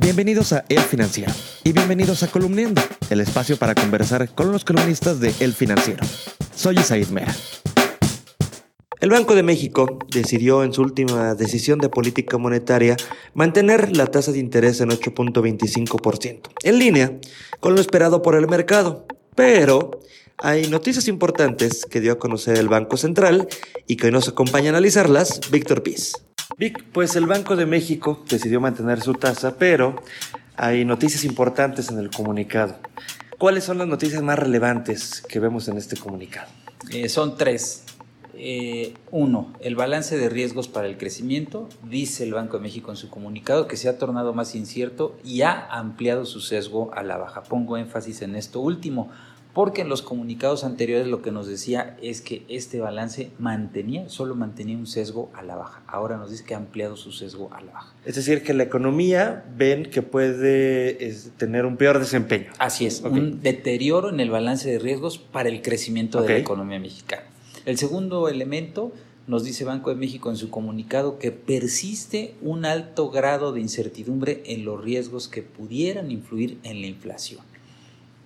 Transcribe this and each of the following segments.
Bienvenidos a El Financiero y bienvenidos a Columniendo, el espacio para conversar con los columnistas de El Financiero. Soy Isaid Mera. El Banco de México decidió en su última decisión de política monetaria mantener la tasa de interés en 8.25%, en línea con lo esperado por el mercado. Pero hay noticias importantes que dio a conocer el Banco Central y que hoy nos acompaña a analizarlas Víctor Piz. Vic, pues el Banco de México decidió mantener su tasa, pero hay noticias importantes en el comunicado. ¿Cuáles son las noticias más relevantes que vemos en este comunicado? Eh, son tres. Eh, uno, el balance de riesgos para el crecimiento. Dice el Banco de México en su comunicado que se ha tornado más incierto y ha ampliado su sesgo a la baja. Pongo énfasis en esto último porque en los comunicados anteriores lo que nos decía es que este balance mantenía, solo mantenía un sesgo a la baja. Ahora nos dice que ha ampliado su sesgo a la baja. Es decir, que la economía ven que puede tener un peor desempeño. Así es, un deterioro en el balance de riesgos para el crecimiento de la economía mexicana. El segundo elemento nos dice Banco de México en su comunicado que persiste un alto grado de incertidumbre en los riesgos que pudieran influir en la inflación.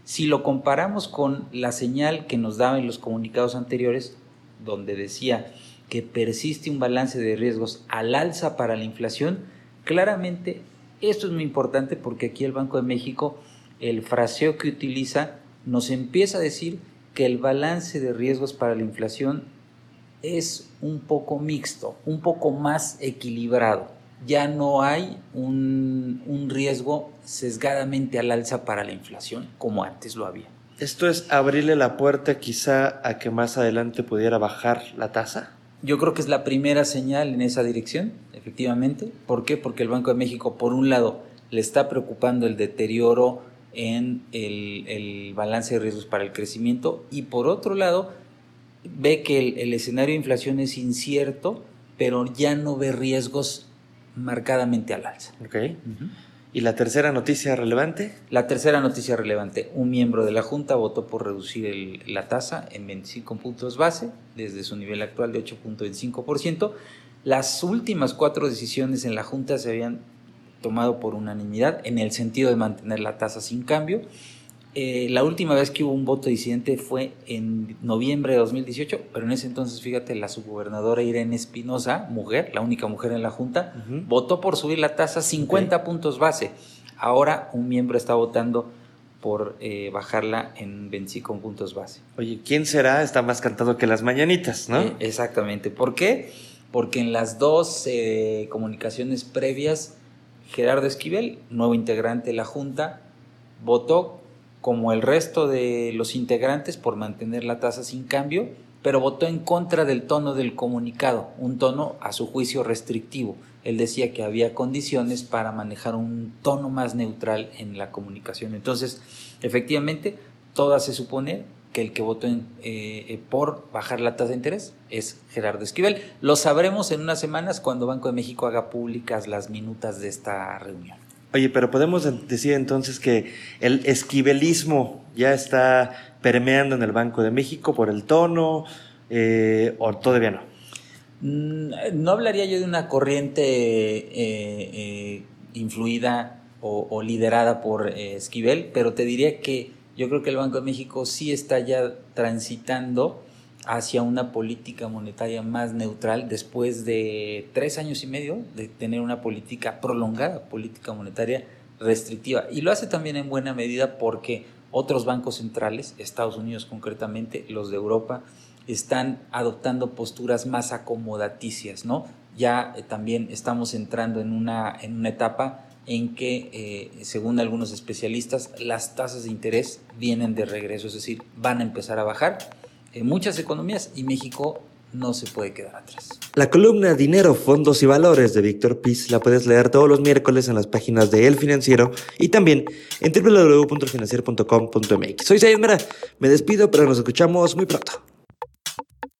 Si lo comparamos con la señal que nos daba en los comunicados anteriores, donde decía que persiste un balance de riesgos al alza para la inflación, claramente esto es muy importante porque aquí el Banco de México, el fraseo que utiliza, nos empieza a decir que el balance de riesgos para la inflación es un poco mixto, un poco más equilibrado ya no hay un, riesgo sesgadamente al alza para la inflación como antes lo había. ¿Esto es abrirle la puerta quizá a que más adelante pudiera bajar la tasa? Yo creo que es la primera señal en esa dirección, efectivamente. ¿Por qué? Porque el Banco de México, por un lado, le está preocupando el deterioro en el, balance de riesgos para el crecimiento y por otro lado, ve que el, el escenario de inflación es incierto, pero ya no ve riesgos marcadamente al alza. Ok. ¿Y la tercera noticia relevante? La tercera noticia relevante. Un miembro de la Junta votó por reducir la tasa en 25 puntos base, desde su nivel actual de 8.25%. Las últimas cuatro decisiones en la Junta se habían tomado por unanimidad en el sentido de mantener la tasa sin cambio eh, la última vez que hubo un voto disidente fue en noviembre de 2018, pero en ese entonces, fíjate, la subgobernadora Irene Espinosa, mujer, la única mujer en la Junta, votó por subir la tasa 50 puntos base. Ahora un miembro está votando por eh, bajarla en 25 puntos base. Oye, ¿quién será? Está más cantado que las mañanitas, ¿no? Eh, exactamente. ¿Por qué? Porque en las dos comunicaciones previas, Gerardo Esquivel, nuevo integrante de la Junta, votó como el resto de los integrantes por mantener la tasa sin cambio, pero votó en contra del tono del comunicado, un tono a su juicio restrictivo. Él decía que había condiciones para manejar un tono más neutral en la comunicación. Entonces, efectivamente, todo hace suponer que el que votó eh, por bajar la tasa de interés es Gerardo Esquivel. Lo sabremos en unas semanas cuando Banco de México haga públicas las minutas de esta reunión. Oye, pero podemos decir entonces que el esquivelismo ya está permeando en el Banco de México por el tono eh, o todavía no. Mm, no hablaría yo de una corriente eh, eh, influida o, liderada por Esquivel, pero te diría que yo creo que el Banco de México sí está ya transitando hacia una política monetaria más neutral después de tres años y medio de tener una política prolongada, política monetaria restrictiva. Y lo hace también en buena medida porque otros bancos centrales, Estados Unidos concretamente, los de Europa, están adoptando posturas más acomodaticias, ¿no? Ya eh, también estamos entrando en una, en una etapa en que, eh, según algunos especialistas, las tasas de interés vienen de regreso, es decir, van a empezar a bajar en muchas economías y México no se puede quedar atrás. La columna Dinero, Fondos y Valores de Víctor Piz la puedes leer todos los miércoles en las páginas de El Financiero y también en www.financiero.com.mx. Soy Sayed Mera, me despido, pero nos escuchamos muy pronto.